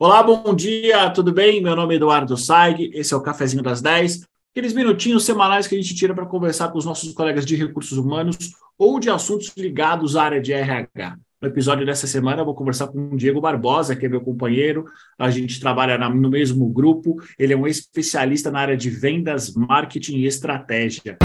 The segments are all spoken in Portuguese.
Olá, bom dia, tudo bem? Meu nome é Eduardo Saig, esse é o Cafezinho das 10, aqueles minutinhos semanais que a gente tira para conversar com os nossos colegas de recursos humanos ou de assuntos ligados à área de RH. No episódio dessa semana, eu vou conversar com o Diego Barbosa, que é meu companheiro. A gente trabalha no mesmo grupo. Ele é um especialista na área de vendas, marketing e estratégia.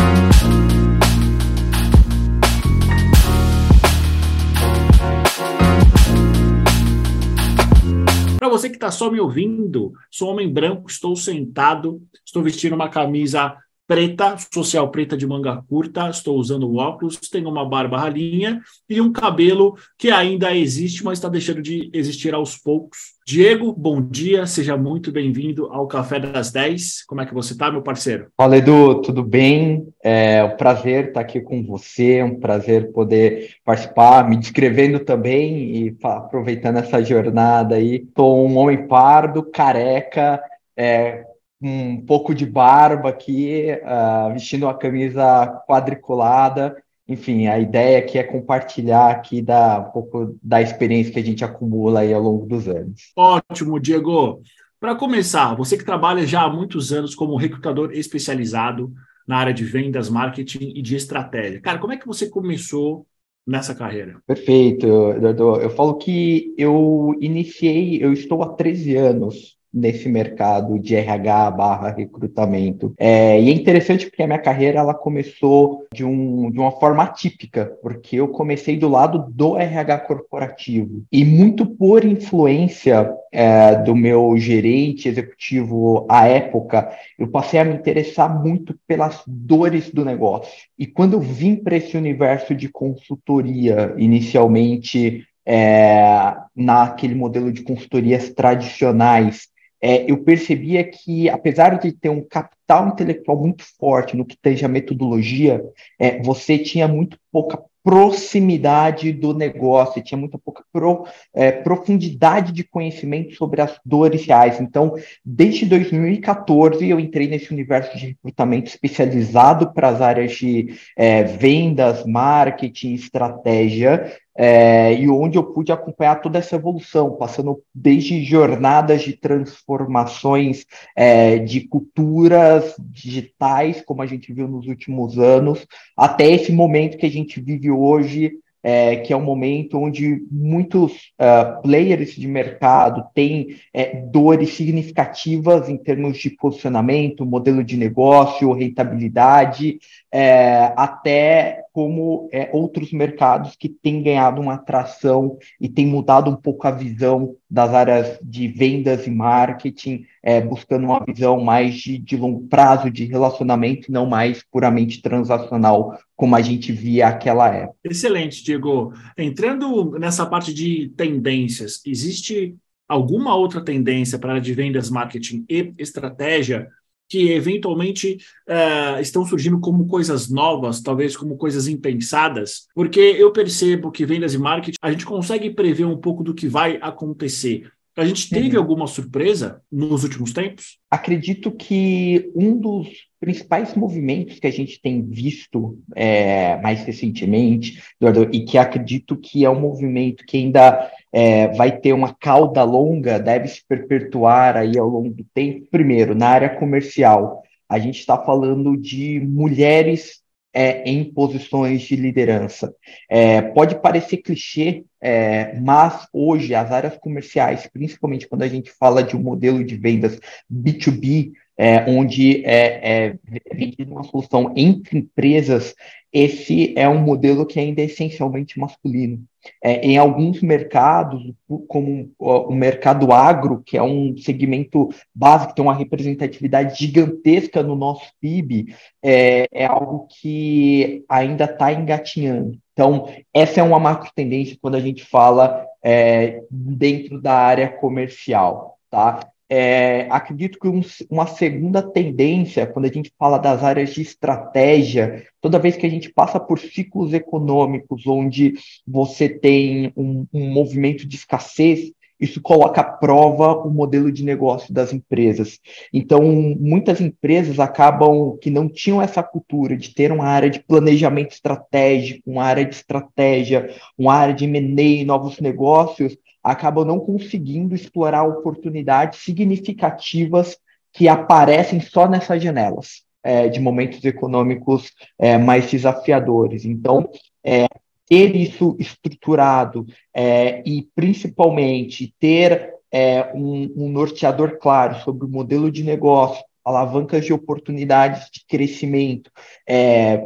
Para você que está só me ouvindo, sou homem branco, estou sentado, estou vestindo uma camisa preta, social preta de manga curta, estou usando óculos, tenho uma barba ralinha e um cabelo que ainda existe, mas está deixando de existir aos poucos. Diego, bom dia, seja muito bem-vindo ao Café das 10. Como é que você está, meu parceiro? Fala, Edu, tudo bem? É um prazer estar aqui com você, é um prazer poder participar, me descrevendo também e aproveitando essa jornada aí. Estou um homem pardo, careca, é, um pouco de barba aqui, uh, vestindo uma camisa quadriculada. Enfim, a ideia aqui é compartilhar aqui da, um pouco da experiência que a gente acumula aí ao longo dos anos. Ótimo, Diego. Para começar, você que trabalha já há muitos anos como recrutador especializado na área de vendas, marketing e de estratégia. Cara, como é que você começou nessa carreira? Perfeito, Eduardo. Eu falo que eu iniciei, eu estou há 13 anos nesse mercado de RH barra recrutamento. É, e é interessante porque a minha carreira ela começou de, um, de uma forma atípica, porque eu comecei do lado do RH corporativo. E muito por influência é, do meu gerente executivo à época, eu passei a me interessar muito pelas dores do negócio. E quando eu vim para esse universo de consultoria, inicialmente é, naquele modelo de consultorias tradicionais, é, eu percebia que, apesar de ter um capital intelectual muito forte no que tange a metodologia, é, você tinha muito pouca proximidade do negócio, tinha muita pouca pro, é, profundidade de conhecimento sobre as dores reais. Então, desde 2014, eu entrei nesse universo de recrutamento especializado para as áreas de é, vendas, marketing, estratégia, é, e onde eu pude acompanhar toda essa evolução, passando desde jornadas de transformações é, de culturas digitais, como a gente viu nos últimos anos, até esse momento que a gente vive hoje, é, que é um momento onde muitos uh, players de mercado têm é, dores significativas em termos de posicionamento, modelo de negócio, rentabilidade, é, até como é, outros mercados que têm ganhado uma atração e têm mudado um pouco a visão das áreas de vendas e marketing, é, buscando uma visão mais de, de longo prazo, de relacionamento, não mais puramente transacional, como a gente via aquela época. Excelente, Diego. Entrando nessa parte de tendências, existe alguma outra tendência para a área de vendas, marketing e estratégia que eventualmente uh, estão surgindo como coisas novas, talvez como coisas impensadas, porque eu percebo que vendas e marketing a gente consegue prever um pouco do que vai acontecer. A gente teve uhum. alguma surpresa nos últimos tempos? Acredito que um dos principais movimentos que a gente tem visto é, mais recentemente, Eduardo, e que acredito que é um movimento que ainda é, vai ter uma cauda longa, deve se perpetuar aí ao longo do tempo. Primeiro, na área comercial, a gente está falando de mulheres é, em posições de liderança. É, pode parecer clichê, é, mas hoje as áreas comerciais, principalmente quando a gente fala de um modelo de vendas B2B, é, onde é, é vendida uma solução entre empresas, esse é um modelo que ainda é essencialmente masculino. É, em alguns mercados, como o mercado agro, que é um segmento básico, tem uma representatividade gigantesca no nosso PIB, é, é algo que ainda está engatinhando. Então, essa é uma macro tendência quando a gente fala é, dentro da área comercial. Tá? É, acredito que um, uma segunda tendência, quando a gente fala das áreas de estratégia, toda vez que a gente passa por ciclos econômicos onde você tem um, um movimento de escassez, isso coloca à prova o modelo de negócio das empresas. Então, muitas empresas acabam que não tinham essa cultura de ter uma área de planejamento estratégico, uma área de estratégia, uma área de M&A, novos negócios, acabam não conseguindo explorar oportunidades significativas que aparecem só nessas janelas é, de momentos econômicos é, mais desafiadores. Então, é, ter isso estruturado é, e, principalmente, ter é, um, um norteador claro sobre o modelo de negócio, alavancas de oportunidades de crescimento, é,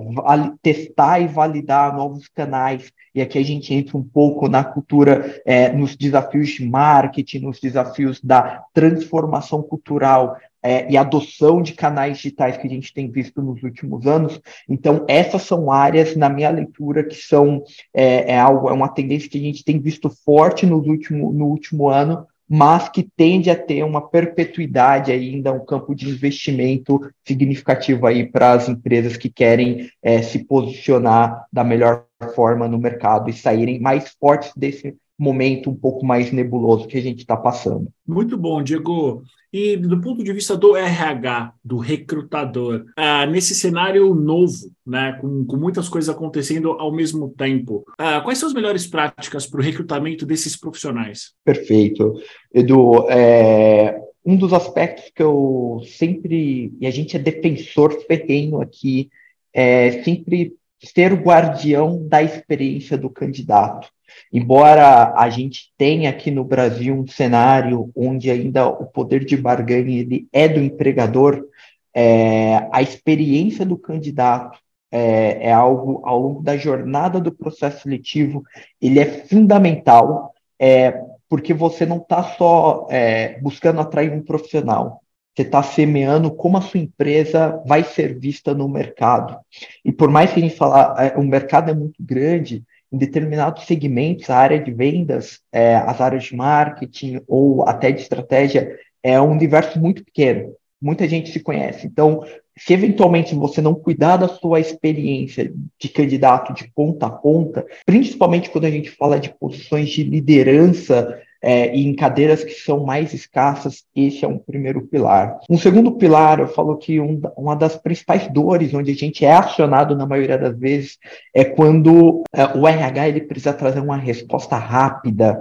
testar e validar novos canais. E aqui a gente entra um pouco na cultura, é, nos desafios de marketing, nos desafios da transformação cultural é, e adoção de canais digitais que a gente tem visto nos últimos anos. Então, essas são áreas, na minha leitura, que são é, é algo, é uma tendência que a gente tem visto forte no último, no último ano, mas que tende a ter uma perpetuidade ainda, um campo de investimento significativo aí para as empresas que querem é, se posicionar da melhor forma no mercado e saírem mais fortes desse momento um pouco mais nebuloso que a gente está passando. Muito bom, Diego. E do ponto de vista do RH, do recrutador, uh, nesse cenário novo, né, com, com, muitas coisas acontecendo ao mesmo tempo, uh, quais são as melhores práticas para o recrutamento desses profissionais? Perfeito. Edu, é, um dos aspectos que eu sempre, e a gente é defensor ferrenho aqui, é sempre ser o guardião da experiência do candidato. Embora a gente tenha aqui no Brasil um cenário onde ainda o poder de barganha ele é do empregador, é, a experiência do candidato é, é, algo ao longo da jornada do processo seletivo, ele é fundamental, é, porque você não está só é, buscando atrair um profissional, você está semeando como a sua empresa vai ser vista no mercado. E por mais que a gente falar, é, o mercado é muito grande, em determinados segmentos, a área de vendas, é, as áreas de marketing ou até de estratégia, é um universo muito pequeno. Muita gente se conhece. Então, se eventualmente você não cuidar da sua experiência de candidato de ponta a ponta, principalmente quando a gente fala de posições de liderança é, e em cadeiras que são mais escassas, esse é um primeiro pilar. Um segundo pilar, eu falo que um, uma das principais dores onde a gente é acionado na maioria das vezes é quando é, o RH ele precisa trazer uma resposta rápida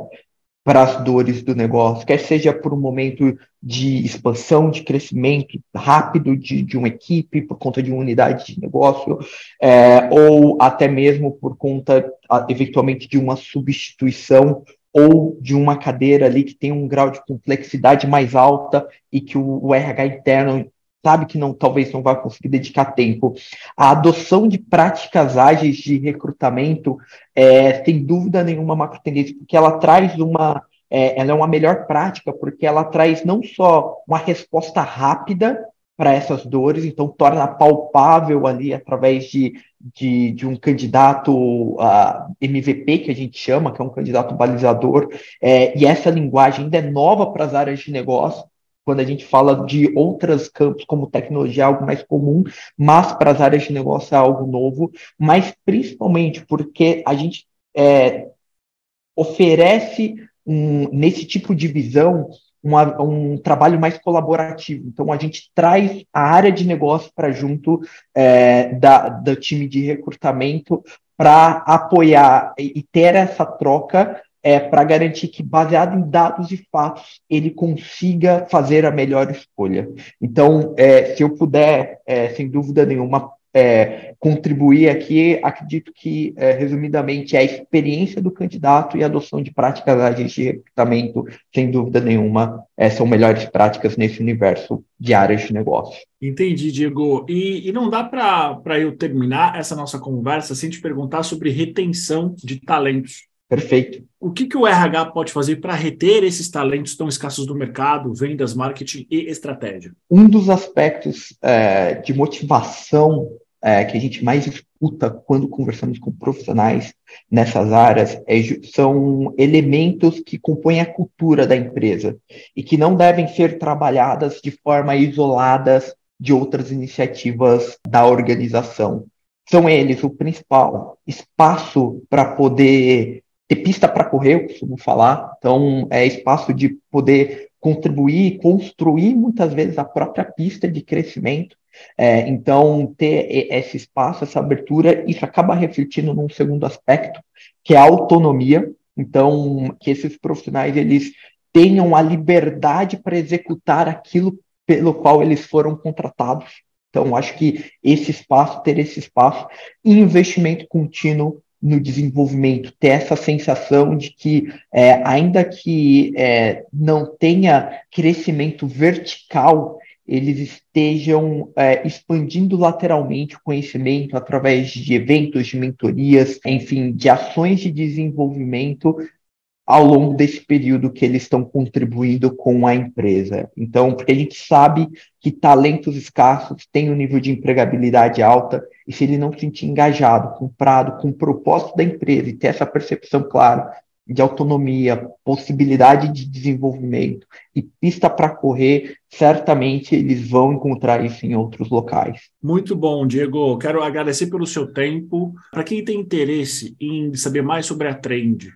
para as dores do negócio, quer seja por um momento de expansão, de crescimento rápido de, de uma equipe, por conta de uma unidade de negócio, é, ou até mesmo por conta, eventualmente, de uma substituição ou de uma cadeira ali que tem um grau de complexidade mais alta e que o, o RH interno sabe que não talvez não vai conseguir dedicar tempo. A adoção de práticas ágeis de recrutamento é, sem dúvida nenhuma uma tendência, porque ela traz uma é, ela é uma melhor prática porque ela traz não só uma resposta rápida para essas dores, então torna palpável ali através de, de, de um candidato uh, MVP, que a gente chama, que é um candidato balizador, é, e essa linguagem ainda é nova para as áreas de negócio, quando a gente fala de outros campos, como tecnologia, é algo mais comum, mas para as áreas de negócio é algo novo, mas principalmente porque a gente é, oferece um, nesse tipo de visão uma, um trabalho mais colaborativo. Então, a gente traz a área de negócio para junto é, da, do time de recrutamento para apoiar e, ter essa troca é, para garantir que, baseado em dados e fatos, ele consiga fazer a melhor escolha. Então, é, se eu puder, é, sem dúvida nenhuma, é, contribuir aqui, acredito que, é, resumidamente, é a experiência do candidato e a adoção de práticas ágeis de recrutamento, sem dúvida nenhuma, é, são melhores práticas nesse universo de áreas de negócio. Entendi, Diego. E, e não dá para eu terminar essa nossa conversa sem te perguntar sobre retenção de talentos. Perfeito. O que, que o RH pode fazer para reter esses talentos tão escassos do mercado, vendas, marketing e estratégia? Um dos aspectos é, de motivação é, que a gente mais escuta quando conversamos com profissionais nessas áreas é, são elementos que compõem a cultura da empresa e que não devem ser trabalhadas de forma isoladas de outras iniciativas da organização. São eles o principal espaço para poder ter pista para correr, eu costumo falar. Então, é espaço de poder contribuir, construir muitas vezes a própria pista de crescimento é, então, ter esse espaço, essa abertura, isso acaba refletindo num segundo aspecto, que é a autonomia. Então, que esses profissionais eles tenham a liberdade para executar aquilo pelo qual eles foram contratados. Então, acho que esse espaço, ter esse espaço, investimento contínuo no desenvolvimento, ter essa sensação de que, é, ainda que é, não tenha crescimento vertical, eles estejam é, expandindo lateralmente o conhecimento através de eventos, de mentorias, enfim, de ações de desenvolvimento ao longo desse período que eles estão contribuindo com a empresa. Então, porque a gente sabe que talentos escassos têm um nível de empregabilidade alta, e se ele não se sentir engajado, comprado com o propósito da empresa e ter essa percepção clara de autonomia, possibilidade de desenvolvimento e pista para correr, certamente eles vão encontrar isso em outros locais. Muito bom, Diego. Quero agradecer pelo seu tempo. Para quem tem interesse em saber mais sobre a Trend,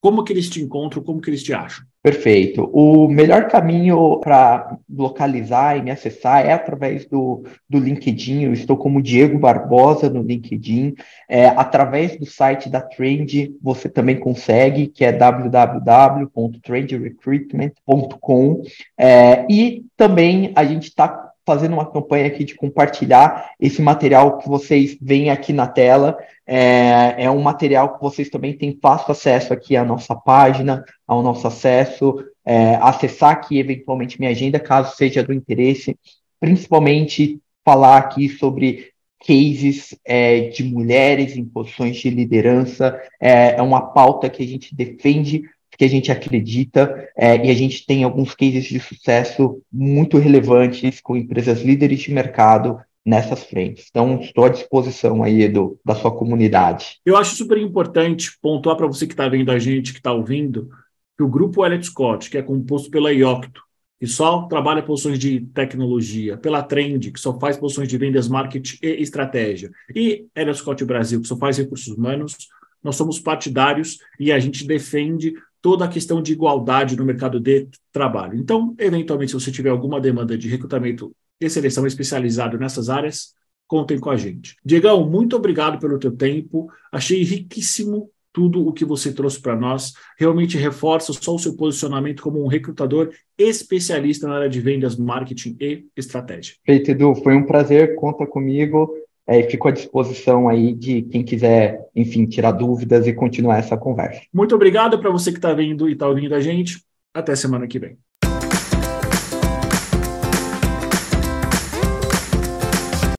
como que eles te encontram, como que eles te acham? Perfeito. O melhor caminho para localizar e me acessar é através do, do LinkedIn. Eu estou como Diego Barbosa no LinkedIn. É, através do site da Trend, você também consegue, que é www.trendrecruitment.com. É, e também a gente está fazendo uma campanha aqui de compartilhar esse material que vocês veem aqui na tela. É, é um material que vocês também têm fácil acesso aqui à nossa página, ao nosso acesso, é, acessar aqui eventualmente minha agenda, caso seja do interesse, principalmente falar aqui sobre cases é, de mulheres em posições de liderança. É, é uma pauta que a gente defende que a gente acredita é, e a gente tem alguns cases de sucesso muito relevantes com empresas líderes de mercado nessas frentes. Então, estou à disposição aí, Edu, da sua comunidade. Eu acho super importante pontuar para você que está vendo a gente, que está ouvindo, que o grupo Elliott Scott, que é composto pela Iocto, que só trabalha posições de tecnologia, pela Trend, que só faz posições de vendas, marketing e estratégia, e Elliott Scott Brasil, que só faz recursos humanos, nós somos partidários e a gente defende toda a questão de igualdade no mercado de trabalho. Então, eventualmente, se você tiver alguma demanda de recrutamento e seleção especializado nessas áreas, contem com a gente. Diegão, muito obrigado pelo teu tempo. Achei riquíssimo tudo o que você trouxe para nós. Realmente reforça só o seu posicionamento como um recrutador especialista na área de vendas, marketing e estratégia. Feito, Edu. Foi um prazer. Conta comigo. É, fico à disposição aí de quem quiser, enfim, tirar dúvidas e continuar essa conversa. Muito obrigado para você que está vendo e está ouvindo a gente. Até semana que vem.